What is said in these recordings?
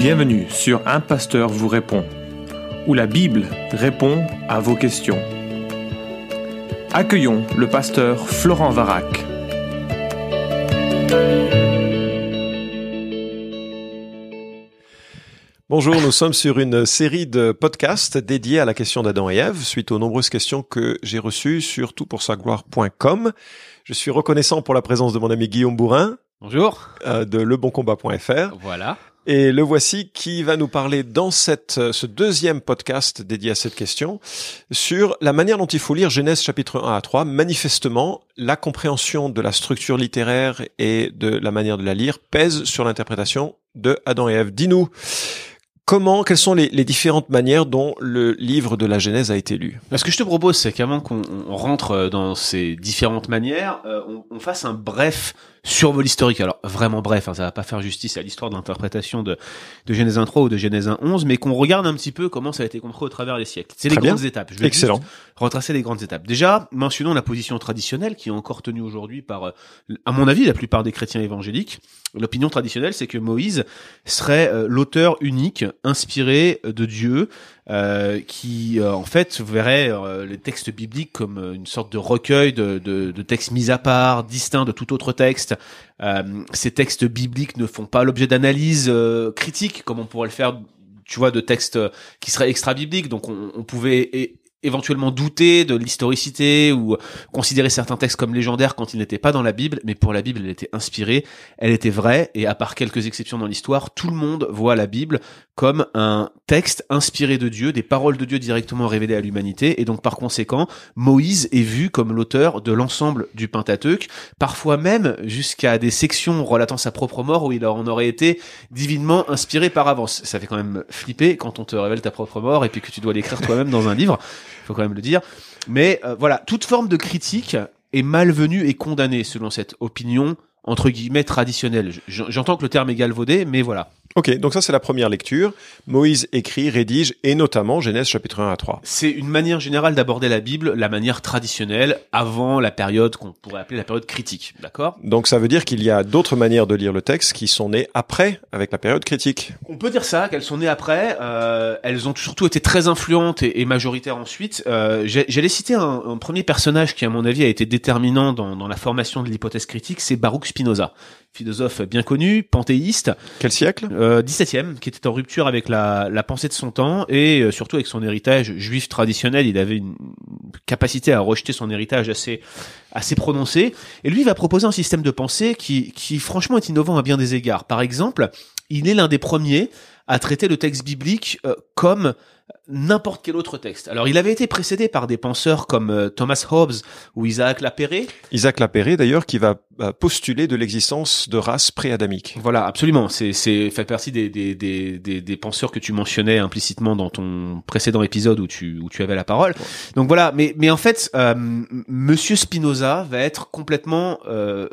Bienvenue sur Un Pasteur vous répond, où la Bible répond à vos questions. Accueillons le pasteur Florent Varac. Bonjour, nous sommes sur une série de podcasts dédiés à la question d'Adam et Ève, suite aux nombreuses questions que j'ai reçues sur toutpoursagloire.com. Je suis reconnaissant pour la présence de mon ami Guillaume Bourrin. Bonjour. Euh, de leboncombat.fr. Voilà. Et le voici qui va nous parler dans cette, euh, ce deuxième podcast dédié à cette question sur la manière dont il faut lire Genèse chapitre 1 à 3. Manifestement, la compréhension de la structure littéraire et de la manière de la lire pèse sur l'interprétation de Adam et Ève. Dis-nous, Comment, quelles sont les, différentes manières dont le livre de la Genèse a été lu? Ce que je te propose, c'est qu'avant qu'on rentre dans ces différentes manières, euh, on, fasse un bref survol historique. Alors vraiment bref, hein, ça va pas faire justice à l'histoire d'interprétation de, de Genèse 1 3 ou de Genèse 1 11, mais qu'on regarde un petit peu comment ça a été compris au travers des siècles. C'est les bien. grandes étapes. Je vais Excellent. retracer les grandes étapes. Déjà, mentionnons la position traditionnelle qui est encore tenue aujourd'hui par, euh, à mon avis, la plupart des chrétiens évangéliques. L'opinion traditionnelle, c'est que Moïse serait euh, l'auteur unique, inspiré de Dieu, euh, qui euh, en fait verrait euh, les textes bibliques comme une sorte de recueil de, de, de, textes mis à part, distincts de tout autre texte. ces textes bibliques ne font pas l'objet d'analyse critique comme on pourrait le faire tu vois, de textes qui seraient extra bibliques. Donc, on, on pouvait éventuellement douter de l'historicité ou considérer certains textes comme légendaires quand ils n'étaient pas dans la Bible, mais pour la Bible, elle était inspirée, elle était vraie, et à part quelques exceptions dans l'histoire, tout le monde voit la Bible comme un texte inspiré de Dieu, des paroles de Dieu directement révélées à l'humanité, et donc par conséquent, Moïse est vu comme l'auteur de l'ensemble du Pentateuque, parfois même jusqu'à des sections relatant sa propre mort où il en aurait été divinement inspiré par avance. Ça fait quand même flipper quand on te révèle ta propre mort et puis que tu dois l'écrire toi-même dans un livre faut quand même le dire. Mais euh, voilà, toute forme de critique est malvenue et condamnée selon cette opinion entre guillemets traditionnelle. J'entends que le terme est galvaudé, mais voilà. Ok, donc ça c'est la première lecture. Moïse écrit, rédige, et notamment Genèse chapitre 1 à 3. C'est une manière générale d'aborder la Bible, la manière traditionnelle, avant la période qu'on pourrait appeler la période critique, d'accord? Donc ça veut dire qu'il y a d'autres manières de lire le texte qui sont nées après, avec la période critique. On peut dire ça, qu'elles sont nées après. Euh, elles ont surtout été très influentes et, et majoritaires ensuite. Euh, J'allais citer un, un, premier personnage qui, à mon avis, a été déterminant dans, dans la formation de l'hypothèse critique, c'est Baruch Spinoza philosophe bien connu, panthéiste. Quel siècle? Euh, 17e, qui était en rupture avec la, pensée de son temps et euh, surtout avec son héritage juif traditionnel. Il avait une capacité à rejeter son héritage assez assez prononcé. Et lui va proposer un système de pensée qui, qui franchement est innovant à bien des égards. Par exemple, il est l'un des premiers à traiter le texte biblique euh, comme n'importe quel autre texte. Alors, il avait été précédé par des penseurs comme euh, Thomas Hobbes ou Isaac Lapéré. Isaac Lapéré, d'ailleurs, qui va euh, postuler de l'existence de races pré-adamiques. Voilà, absolument. C'est, c'est fait partie des, des, des, des, des penseurs que tu mentionnais implicitement dans ton précédent épisode où tu, où tu avais la parole. Donc voilà, mais, mais en fait, euh, Monsieur Spinoza va être complètement, euh,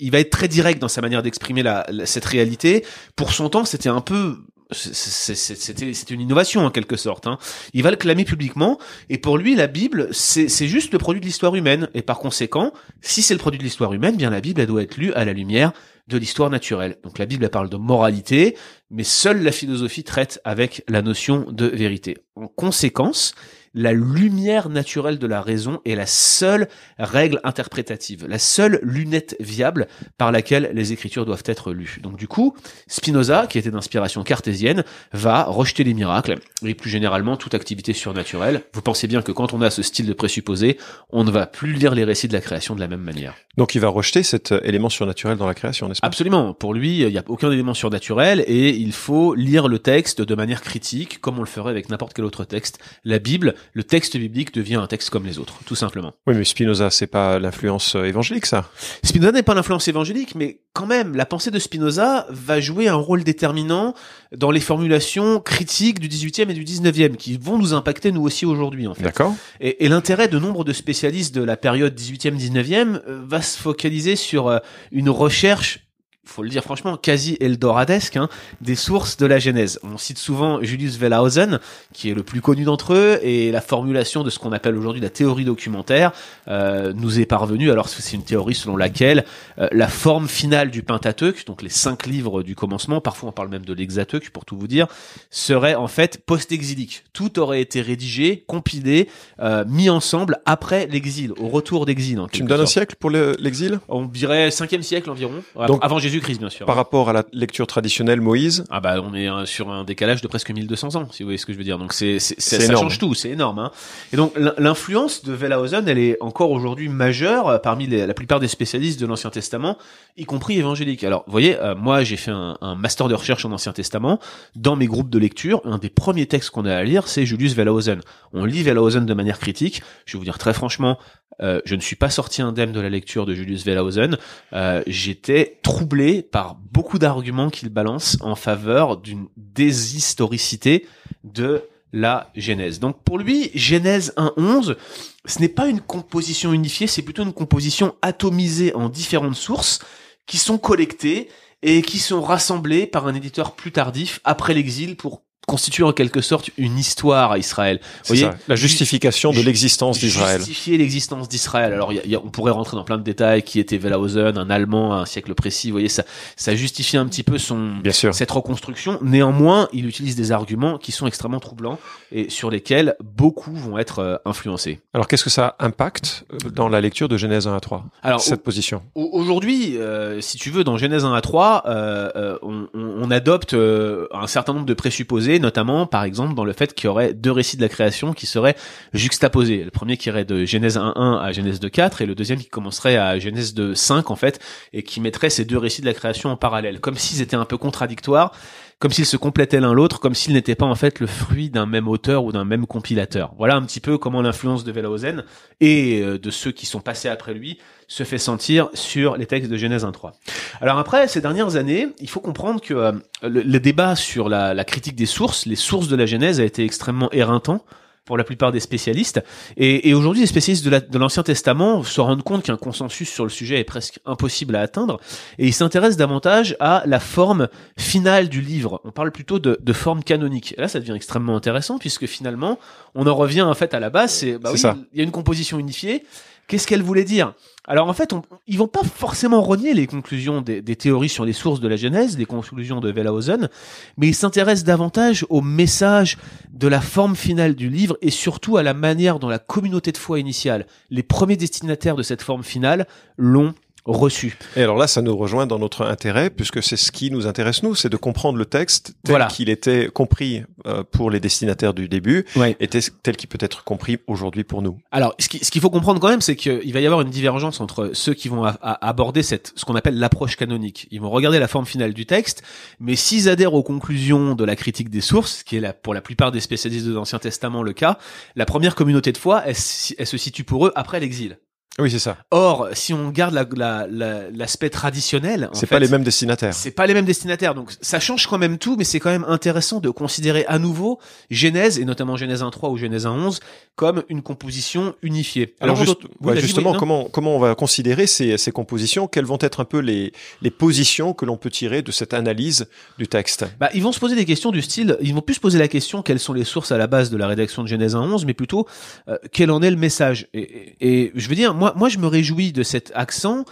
il va être très direct dans sa manière d'exprimer la, la, cette réalité. Pour son temps, c'était un peu c'était une innovation en quelque sorte. Hein. Il va le clamer publiquement et pour lui la Bible c'est juste le produit de l'histoire humaine et par conséquent si c'est le produit de l'histoire humaine bien la Bible elle doit être lue à la lumière de l'histoire naturelle. Donc la Bible elle parle de moralité mais seule la philosophie traite avec la notion de vérité. En conséquence la lumière naturelle de la raison est la seule règle interprétative, la seule lunette viable par laquelle les écritures doivent être lues. Donc du coup, Spinoza, qui était d'inspiration cartésienne, va rejeter les miracles et plus généralement toute activité surnaturelle. Vous pensez bien que quand on a ce style de présupposé, on ne va plus lire les récits de la création de la même manière. Donc il va rejeter cet élément surnaturel dans la création, n'est-ce pas? Absolument. Pour lui, il n'y a aucun élément surnaturel et il faut lire le texte de manière critique, comme on le ferait avec n'importe quel autre texte. La Bible, le texte biblique devient un texte comme les autres, tout simplement. Oui, mais Spinoza, c'est pas l'influence évangélique, ça? Spinoza n'est pas l'influence évangélique, mais quand même, la pensée de Spinoza va jouer un rôle déterminant dans les formulations critiques du 18e et du 19e, qui vont nous impacter nous aussi aujourd'hui, en fait. D'accord. Et, et l'intérêt de nombre de spécialistes de la période 18e-19e va se focaliser sur une recherche faut le dire franchement, quasi eldoradesque, hein, des sources de la Genèse. On cite souvent Julius Wellhausen, qui est le plus connu d'entre eux, et la formulation de ce qu'on appelle aujourd'hui la théorie documentaire euh, nous est parvenue. Alors c'est une théorie selon laquelle euh, la forme finale du Pentateuque, donc les cinq livres du commencement, parfois on parle même de l'Hexateuque pour tout vous dire, serait en fait post-exilique. Tout aurait été rédigé, compilé, euh, mis ensemble après l'exil, au retour d'exil. Tu me donnes un siècle pour l'exil? On dirait 5e siècle environ, Donc, avant Jésus-Christ bien sûr. Par rapport à la lecture traditionnelle Moïse Ah bah on est euh, sur un décalage de presque 1200 ans, si vous voyez ce que je veux dire. Donc c'est c'est C'est ça énorme. change tout, c'est énorme. Hein. Et donc l'in- l'influence de Wellhausen, elle est encore aujourd'hui majeure euh, parmi les- la plupart des spécialistes de l'Ancien Testament, y compris évangéliques. Alors vous voyez, euh, moi j'ai fait un, un master de recherche en Ancien Testament. Dans mes groupes de lecture, un des premiers textes qu'on a à lire, c'est Julius Wellhausen. On lit Wellhausen de manière critique. Je vais vous dire très franchement, euh, je ne suis pas sorti indemne de la lecture de Julius Wellhausen. Euh, J'étais troublé par beaucoup d'arguments qu'il balance en faveur d'une déshistoricité de la Genèse. Donc pour lui, Genèse 1.11, ce n'est pas une composition unifiée, c'est plutôt une composition atomisée en différentes sources qui sont collectées et qui sont rassemblées par un éditeur plus tardif après l'exil pour constituer en quelque sorte une histoire à Israël. C'est voyez, ça, la justification de l'existence d'Israël. Justifier l'existence d'Israël. Alors, il y a- il y a- on pourrait rentrer dans plein de détails. Qui était Wellhausen, un Allemand à un siècle précis. Vous voyez, ça, ça justifie un petit peu son Bien sûr. cette reconstruction. Néanmoins, il utilise des arguments qui sont extrêmement troublants et sur lesquels beaucoup vont être euh, influencés. Alors qu'est-ce que ça impacte euh, dans la lecture de Genèse 1 à 3 Alors, Cette position? Au- Aujourd'hui, euh, si tu veux, dans Genèse 1 à 3, euh, euh, on, on- on adopte un certain nombre de présupposés, notamment, par exemple, dans le fait qu'il y aurait deux récits de la création qui seraient juxtaposés. Le premier qui irait de Genèse 1.1 à Genèse 2.4 et le deuxième qui commencerait à Genèse 2.5, en fait, et qui mettrait ces deux récits de la création en parallèle, comme s'ils étaient un peu contradictoires, comme s'ils se complétaient l'un l'autre, comme s'ils n'étaient pas en fait le fruit d'un même auteur ou d'un même compilateur. Voilà un petit peu comment l'influence de Wellhausen et euh, de ceux qui sont passés après lui se fait sentir sur les textes de Genèse 1.3. Alors après, ces dernières années, il faut comprendre que euh, le, le débat sur la, la critique des sources, les sources de la Genèse, a été extrêmement éreintant pour la plupart des spécialistes. Et, et aujourd'hui, les spécialistes de la- de l'Ancien Testament se rendent compte qu'un consensus sur le sujet est presque impossible à atteindre, et ils s'intéressent davantage à la forme finale du livre. On parle plutôt de, de forme canonique. Et là, ça devient extrêmement intéressant, puisque finalement, on en revient en fait à la base, c'est bah oui, il y a une composition unifiée. Qu'est-ce qu'elle voulait dire? Alors en fait, ils vont pas forcément renier les conclusions des, des théories sur les sources de la Genèse, les conclusions de Wellhausen, mais ils s'intéressent davantage au message de la forme finale du livre et surtout à la manière dont la communauté de foi initiale, les premiers destinataires de cette forme finale, l'ont reçu. Et alors là, ça nous rejoint dans notre intérêt, puisque c'est ce qui nous intéresse nous, c'est de comprendre le texte tel Voilà. qu'il était compris euh, pour les destinataires du début, Ouais. et tel qu'il peut être compris aujourd'hui pour nous. Alors, ce qui- ce qu'il faut comprendre quand même, c'est qu'il va y avoir une divergence entre ceux qui vont a- a- aborder cette, ce qu'on appelle l'approche canonique. Ils vont regarder la forme finale du texte, mais s'ils adhèrent aux conclusions de la critique des sources, ce qui est la, pour la plupart des spécialistes de l'Ancien Testament le cas, la première communauté de foi, elle se situe pour eux après l'exil. Oui, c'est ça. Or, si on garde la- la- la- l'aspect traditionnel, C'est pas les mêmes destinataires. c'est pas les mêmes destinataires, donc ça change quand même tout, mais c'est quand même intéressant de considérer à nouveau Genèse, et notamment Genèse 1.3 ou Genèse 1.11, comme une composition unifiée. Alors juste- ouais, justement, oui, comment comment on va considérer ces, ces compositions? Quelles vont être un peu les les positions que l'on peut tirer de cette analyse du texte? Bah, ils vont se poser des questions du style, ils vont plus se poser la question quelles sont les sources à la base de la rédaction de Genèse 1.11, mais plutôt euh, quel en est le message? Et, et- et je veux dire, moi, moi, je me réjouis de cet accent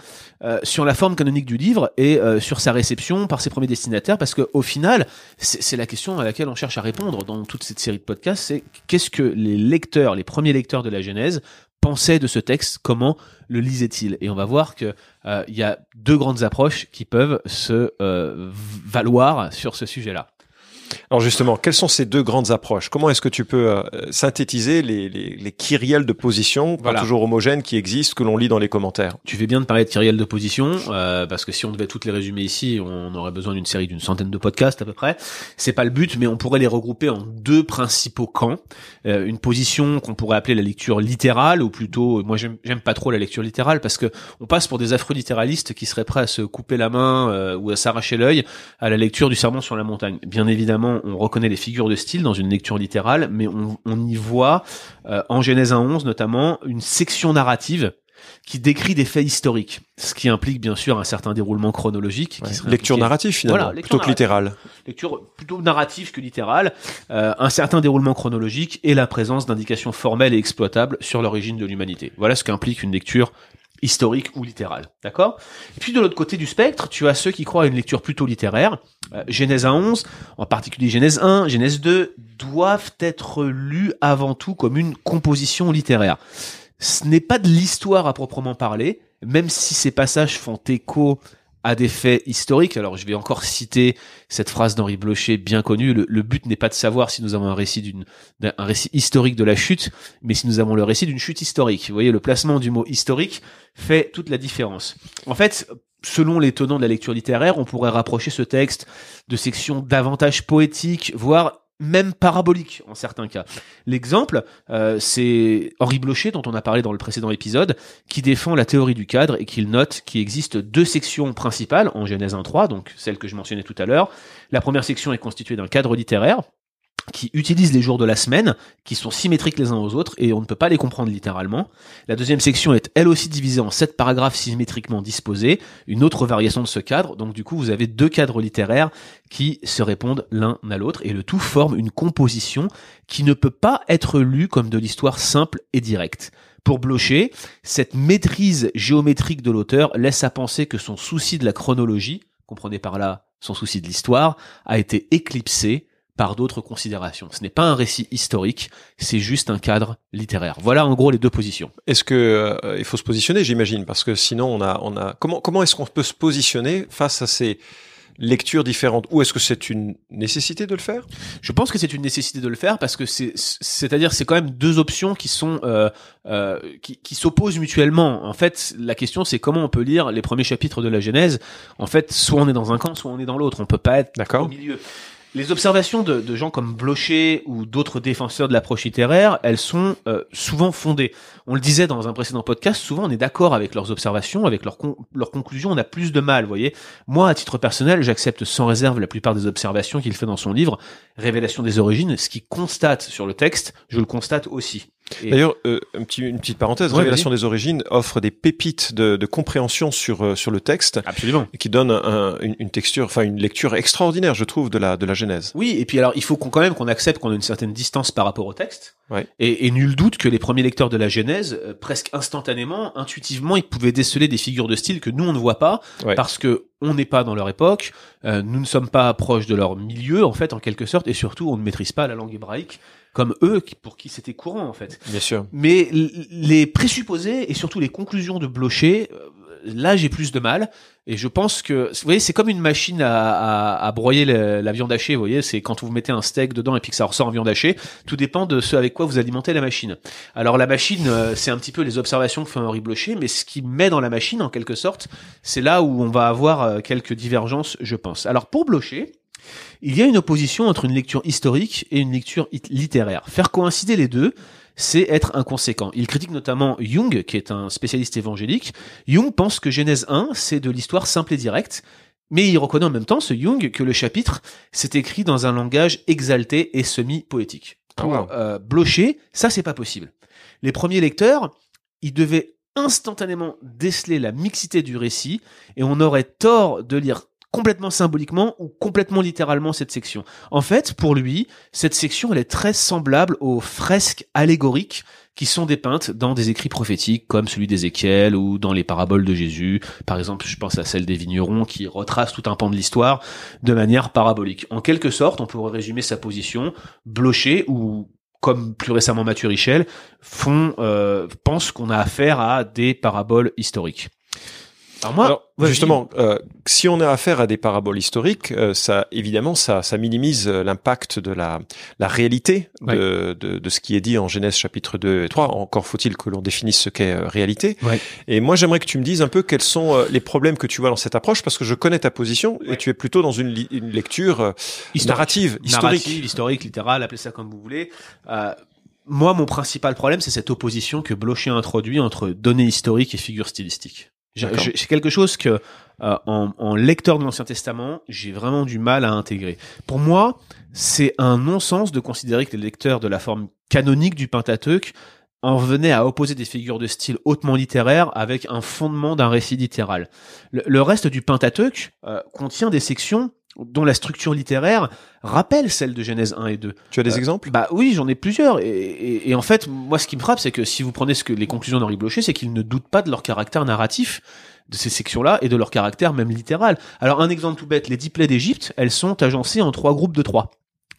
euh, sur la forme canonique du livre et euh, sur sa réception par ses premiers destinataires, parce que au final, c'est la question à laquelle on cherche à répondre dans toute cette série de podcasts, c'est qu'est-ce que les lecteurs, les premiers lecteurs de la Genèse pensaient de ce texte, comment le lisaient-ils? Et on va voir que euh, il y a deux grandes approches qui peuvent se euh, valoir sur ce sujet-là. Alors justement, quelles sont ces deux grandes approches? Comment est-ce que tu peux euh, synthétiser les, les, les kyrielles de position, Voilà. pas toujours homogènes, qui existent, que l'on lit dans les commentaires? Tu fais bien de parler de kyrielle de position, euh, parce que si on devait toutes les résumer ici, on aurait besoin d'une série d'une centaine de podcasts à peu près. C'est pas le but, mais on pourrait les regrouper en deux principaux camps. Euh, une position qu'on pourrait appeler la lecture littérale, ou plutôt, moi j'aime pas trop la lecture littérale, parce que on passe pour des affreux littéralistes qui seraient prêts à se couper la main euh, ou à s'arracher l'œil à la lecture du Sermon sur la montagne. Bien évidemment, on reconnaît les figures de style dans une lecture littérale, mais on, on y voit, euh, en Genèse 1.11 notamment, une section narrative qui décrit des faits historiques, ce qui implique bien sûr un certain déroulement chronologique. Qui Lecture narrative finalement, Voilà, lecture plutôt que littérale. lecture plutôt narrative que littérale, euh, un certain déroulement chronologique et la présence d'indications formelles et exploitables sur l'origine de l'humanité. Voilà ce qu'implique une lecture historique ou littérale. D'accord? Et puis de l'autre côté du spectre, tu as ceux qui croient à une lecture plutôt littéraire. Euh, Genèse 1 11, en particulier Genèse 1, Genèse 2, doivent être lus avant tout comme une composition littéraire. Ce n'est pas de l'histoire à proprement parler, même si ces passages font écho à des faits historiques. Alors je vais encore citer cette phrase d'Henri Blocher bien connue. Le, but n'est pas de savoir si nous avons un récit d'une, d'un un récit historique de la chute, mais si nous avons le récit d'une chute historique. Vous voyez, le placement du mot historique fait toute la différence. En fait, selon les tenants de la lecture littéraire, on pourrait rapprocher ce texte de sections davantage poétiques, voire même paraboliques en certains cas. L'exemple, euh, c'est Henri Blocher, dont on a parlé dans le précédent épisode, qui défend la théorie du cadre et qu'il note qu'il existe deux sections principales en Genèse 1.3, donc celle que je mentionnais tout à l'heure. La première section est constituée d'un cadre littéraire qui utilise les jours de la semaine, qui sont symétriques les uns aux autres, et on ne peut pas les comprendre littéralement. La deuxième section est elle aussi divisée en sept paragraphes symétriquement disposés, une autre variation de ce cadre, donc du coup vous avez deux cadres littéraires qui se répondent l'un à l'autre, et le tout forme une composition qui ne peut pas être lue comme de l'histoire simple et directe. Pour Blocher, cette maîtrise géométrique de l'auteur laisse à penser que son souci de la chronologie, comprenez par là son souci de l'histoire, a été éclipsé par d'autres considérations. Ce n'est pas un récit historique, c'est juste un cadre littéraire. Voilà en gros les deux positions. Est-ce que euh, il faut se positionner, j'imagine, parce que sinon on a, on a. Comment, comment est-ce qu'on peut se positionner face à ces lectures différentes? Ou est-ce que c'est une nécessité de le faire? Je pense que c'est une nécessité de le faire parce que c'est, c'est-à-dire c'est quand même deux options qui sont euh, euh, qui, qui s'opposent mutuellement. En fait, la question c'est comment on peut lire les premiers chapitres de la Genèse. En fait, soit on est dans un camp, soit on est dans l'autre. On peut pas être au D'accord. milieu. Les observations de, gens comme Blocher ou d'autres défenseurs de l'approche littéraire, elles sont euh, souvent fondées. On le disait dans un précédent podcast, souvent on est d'accord avec leurs observations, avec leurs, con- leurs conclusions, on a plus de mal, voyez. Moi, à titre personnel, j'accepte sans réserve la plupart des observations qu'il fait dans son livre, Révélation des origines. Ce qu'il constate sur le texte, je le constate aussi. D'ailleurs, euh, un petit, une petite parenthèse, Ouais, Révélation des origines offre des pépites de, de compréhension sur euh, sur le texte Absolument. qui donne un- une, une texture, enfin une lecture extraordinaire, je trouve, de la de la Genèse. Oui, et puis alors il faut quand même qu'on accepte qu'on a une certaine distance par rapport au texte. Ouais. Et, et nul doute que les premiers lecteurs de la Genèse, euh, presque instantanément, intuitivement, ils pouvaient déceler des figures de style que nous on ne voit pas, Ouais. parce que on n'est pas dans leur époque, euh, nous ne sommes pas proches de leur milieu en fait, en quelque sorte, et surtout on ne maîtrise pas la langue hébraïque comme eux, pour qui c'était courant en fait. Bien sûr. Mais les présupposés et surtout les conclusions de Blocher, euh, là j'ai plus de mal. Et je pense que, vous voyez, c'est comme une machine à, à, à broyer la viande hachée. Vous voyez, c'est quand vous mettez un steak dedans et puis que ça ressort en viande hachée. Tout dépend de ce avec quoi vous alimentez la machine. Alors la machine, euh, c'est un petit peu les observations que fait Henri Blocher, mais ce qui met dans la machine, en quelque sorte, c'est là où on va avoir euh, quelques divergences, je pense. Alors pour Blocher, il y a une opposition entre une lecture historique et une lecture it- littéraire. Faire coïncider les deux, c'est être inconséquent. Il critique notamment Jung, qui est un spécialiste évangélique. Jung pense que Genèse 1, c'est de l'histoire simple et directe, mais il reconnaît en même temps, ce Jung, que le chapitre s'est écrit dans un langage exalté et semi-poétique. Pour wow. euh, Blocher, ça c'est pas possible. Les premiers lecteurs, ils devaient instantanément déceler la mixité du récit, et on aurait tort de lire complètement symboliquement ou complètement littéralement cette section. En fait, pour lui, cette section, elle est très semblable aux fresques allégoriques qui sont dépeintes dans des écrits prophétiques comme celui d'Ézéchiel ou dans les paraboles de Jésus. Par exemple, je pense à celle des vignerons qui retrace tout un pan de l'histoire de manière parabolique. En quelque sorte, on pourrait résumer sa position. Blocher ou comme plus récemment Mathieu Richel, font, euh, pensent qu'on a affaire à des paraboles historiques. Alors moi, Alors, justement, euh, si on a affaire à des paraboles historiques, euh, ça évidemment ça, ça minimise euh, l'impact de la, la réalité de, de, de ce qui est dit en Genèse chapitre 2 et 3. Encore faut-il que l'on définisse ce qu'est euh, réalité. Ouais. Et moi, j'aimerais que tu me dises un peu quels sont euh, les problèmes que tu vois dans cette approche, parce que je connais ta position et tu es plutôt dans une, une lecture Historique. narrative, historique. Narrative, historique, littérale, appelez ça comme vous voulez. Euh, moi, mon principal problème, c'est cette opposition que Blocher a introduit entre données historiques et figures stylistiques. C'est quelque chose que, euh, en, en lecteur de l'Ancien Testament, j'ai vraiment du mal à intégrer. Pour moi, c'est un non-sens de considérer que les lecteurs de la forme canonique du Pentateuque en venait à opposer des figures de style hautement littéraires avec un fondement d'un récit littéral. Le, le reste du Pentateuque euh, contient des sections dont la structure littéraire rappelle celle de Genèse 1 et 2. Tu as des Euh, exemples? Bah oui, j'en ai plusieurs. Et, et- et en fait, moi, ce qui me frappe, c'est que si vous prenez ce que les conclusions d'Henri Blocher, c'est qu'ils ne doutent pas de leur caractère narratif de ces sections-là et de leur caractère même littéral. Alors un exemple tout bête, les dix plaies d'Égypte, elles sont agencées en trois groupes de trois.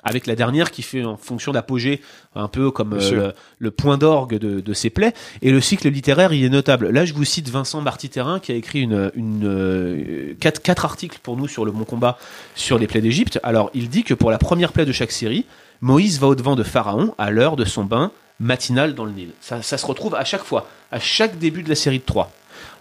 Avec la dernière qui fait en fonction d'apogée, un peu comme euh, le, le point d'orgue de, de ces plaies. Et le cycle littéraire, il est notable. Là, je vous cite Vincent Marty-Terrain qui a écrit une, une, euh, quatre, quatre articles pour nous sur le Bon Combat sur les plaies d'Égypte. Alors, il dit que pour la première plaie de chaque série, Moïse va au-devant de Pharaon à l'heure de son bain matinal dans le Nil. Ça, ça se retrouve à chaque fois, à chaque début de la série de trois.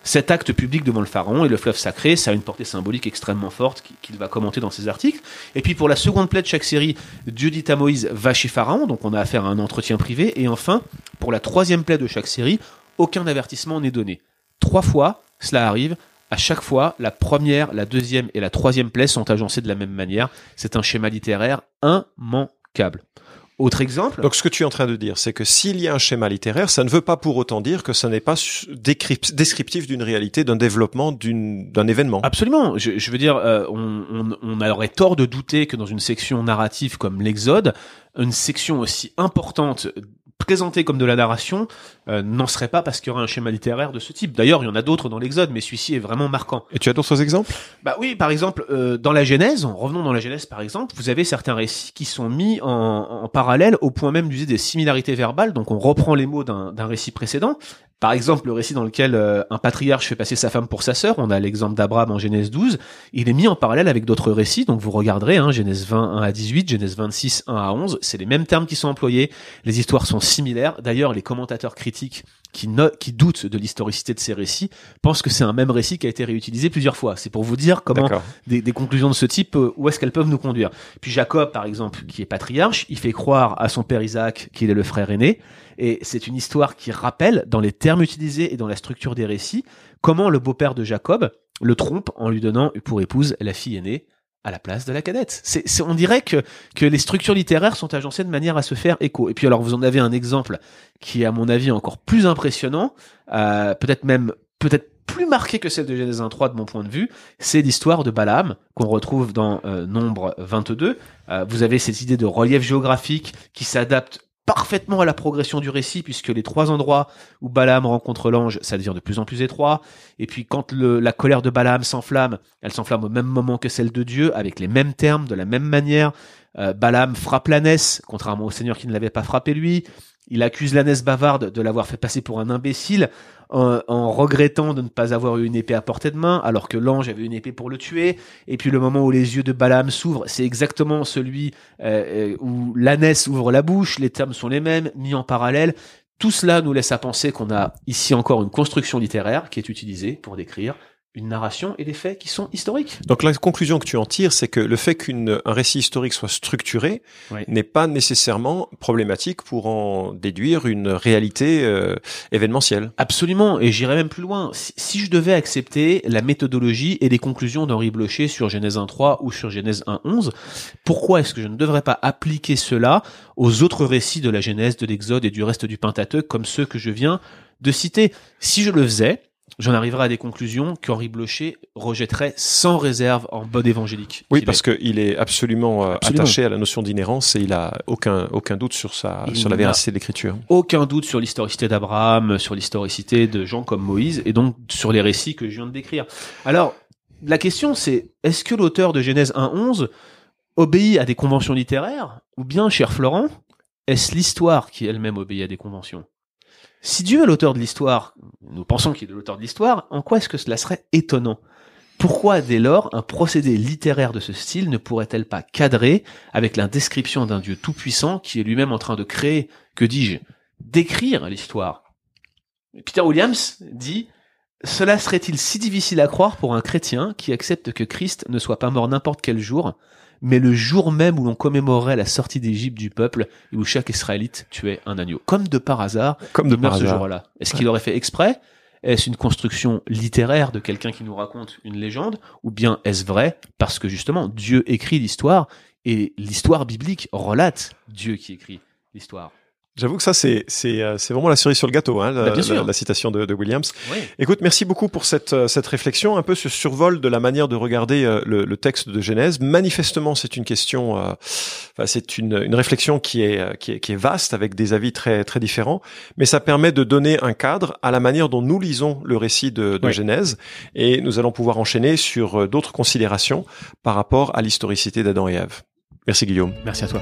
Cet acte public devant le pharaon et le fleuve sacré, ça a une portée symbolique extrêmement forte qui- qu'il va commenter dans ses articles. Et puis pour la seconde plaie de chaque série, Dieu dit à Moïse va chez Pharaon, donc on a affaire à un entretien privé. Et enfin, pour la troisième plaie de chaque série, aucun avertissement n'est donné. Trois fois, cela arrive. À chaque fois, la première, la deuxième et la troisième plaie sont agencées de la même manière. C'est un schéma littéraire immanquable. Autre exemple. Donc ce que tu es en train de dire, c'est que s'il y a un schéma littéraire, ça ne veut pas pour autant dire que ça n'est pas descriptif d'une réalité, d'un développement, d'une- d'un événement. Absolument. Je, je veux dire, euh, on, on, on aurait tort de douter que dans une section narrative comme l'Exode, une section aussi importante présentée comme de la narration euh, n'en serait pas parce qu'il y aurait un schéma littéraire de ce type. D'ailleurs, il y en a d'autres dans l'Exode, mais celui-ci est vraiment marquant. Et tu as d'autres exemples? Bah oui, par exemple, euh, dans la Genèse, revenons dans la Genèse par exemple, vous avez certains récits qui sont mis en, en parallèle au point même d'user des similarités verbales. Donc on reprend les mots d'un récit précédent. Par exemple, le récit dans lequel euh, un patriarche fait passer sa femme pour sa sœur, on a l'exemple d'Abraham en Genèse 12, il est mis en parallèle avec d'autres récits, donc vous regarderez, hein, Genèse 20, 1 à 18, Genèse 26, 1 à 11, c'est les mêmes termes qui sont employés, les histoires sont similaires, d'ailleurs les commentateurs critiques qui, no- qui doutent de l'historicité de ces récits pensent que c'est un même récit qui a été réutilisé plusieurs fois. C'est pour vous dire comment des, des conclusions de ce type, euh, où est-ce qu'elles peuvent nous conduire. Puis Jacob, par exemple, qui est patriarche, il fait croire à son père Isaac qu'il est le frère aîné, et c'est une histoire qui rappelle, dans les termes utilisés et dans la structure des récits, comment le beau-père de Jacob le trompe en lui donnant pour épouse la fille aînée à la place de la cadette. C'est, on dirait que, que les structures littéraires sont agencées de manière à se faire écho. Et puis alors vous en avez un exemple qui est à mon avis encore plus impressionnant, euh, peut-être même peut-être plus marqué que celle de Genèse 1.3 de mon point de vue, c'est l'histoire de Balaam qu'on retrouve dans euh, Nombre 22. Euh, vous avez cette idée de relief géographique qui s'adapte parfaitement à la progression du récit puisque les trois endroits où Balaam rencontre l'ange, ça devient de plus en plus étroit. Et puis quand la colère de Balaam s'enflamme, elle s'enflamme au même moment que celle de Dieu, avec les mêmes termes, de la même manière. Euh, Balaam frappe l'ânesse, contrairement au Seigneur qui ne l'avait pas frappé lui. Il accuse l'ânesse bavarde de l'avoir fait passer pour un imbécile en, regrettant de ne pas avoir eu une épée à portée de main, alors que l'ange avait une épée pour le tuer. Et puis le moment où les yeux de Balaam s'ouvrent, c'est exactement celui euh, euh, où l'ânesse ouvre la bouche. Les termes sont les mêmes, mis en parallèle. Tout cela nous laisse à penser qu'on a ici encore une construction littéraire qui est utilisée pour décrire une narration et des faits qui sont historiques. Donc la conclusion que tu en tires, c'est que le fait qu'un récit historique soit structuré Oui. n'est pas nécessairement problématique pour en déduire une réalité euh, événementielle. Absolument, et j'irais même plus loin. Si, si je devais accepter la méthodologie et les conclusions d'Henri Blocher sur Genèse 1.3 ou sur Genèse 1.11, pourquoi est-ce que je ne devrais pas appliquer cela aux autres récits de la Genèse, de l'Exode et du reste du Pentateuque comme ceux que je viens de citer? Si je le faisais, j'en arriverais à des conclusions qu'Henri Blocher rejetterait sans réserve en bon évangélique. Oui, parce qu'il est absolument, euh, Absolument. attaché à la notion d'inhérence et il a aucun aucun doute sur sa Il sur la véracité de l'écriture. aucun doute sur l'historicité d'Abraham, sur l'historicité de gens comme Moïse, et donc sur les récits que je viens de décrire. Alors, la question c'est, est-ce que l'auteur de Genèse 1.11 obéit à des conventions littéraires, ou bien, cher Florent, est-ce l'histoire qui elle-même obéit à des conventions? Si Dieu est l'auteur de l'histoire, nous pensons qu'il est l'auteur de l'histoire, en quoi est-ce que cela serait étonnant? Pourquoi dès lors un procédé littéraire de ce style ne pourrait-elle pas cadrer avec la description d'un Dieu tout-puissant qui est lui-même en train de créer, que dis-je, d'écrire l'histoire? Peter Williams dit Cela serait-il si difficile à croire pour un chrétien qui accepte que Christ ne soit pas mort n'importe quel jour, mais le jour même où l'on commémorait la sortie d'Égypte du peuple et où chaque Israélite tuait un agneau. Comme de par hasard, Comme de il par meurt ce hasard. jour-là. Est-ce qu'il aurait fait exprès? Est-ce une construction littéraire de quelqu'un qui nous raconte une légende? Ou bien est-ce vrai? Parce que justement Dieu écrit l'histoire et l'histoire biblique relate Dieu qui écrit l'histoire J'avoue que ça, c'est c'est euh, c'est vraiment la cerise sur le gâteau, hein, la, Bah, bien sûr. la- la citation de, de Williams. Oui. Écoute, merci beaucoup pour cette euh, cette réflexion, un peu ce survol de la manière de regarder euh, le, le texte de Genèse. Manifestement, c'est une question, euh, enfin, c'est une une réflexion qui est qui est qui est vaste avec des avis très très différents, mais ça permet de donner un cadre à la manière dont nous lisons le récit de, de Oui. Genèse, et nous allons pouvoir enchaîner sur d'autres considérations par rapport à l'historicité d'Adam et Ève. Merci Guillaume. Merci à toi.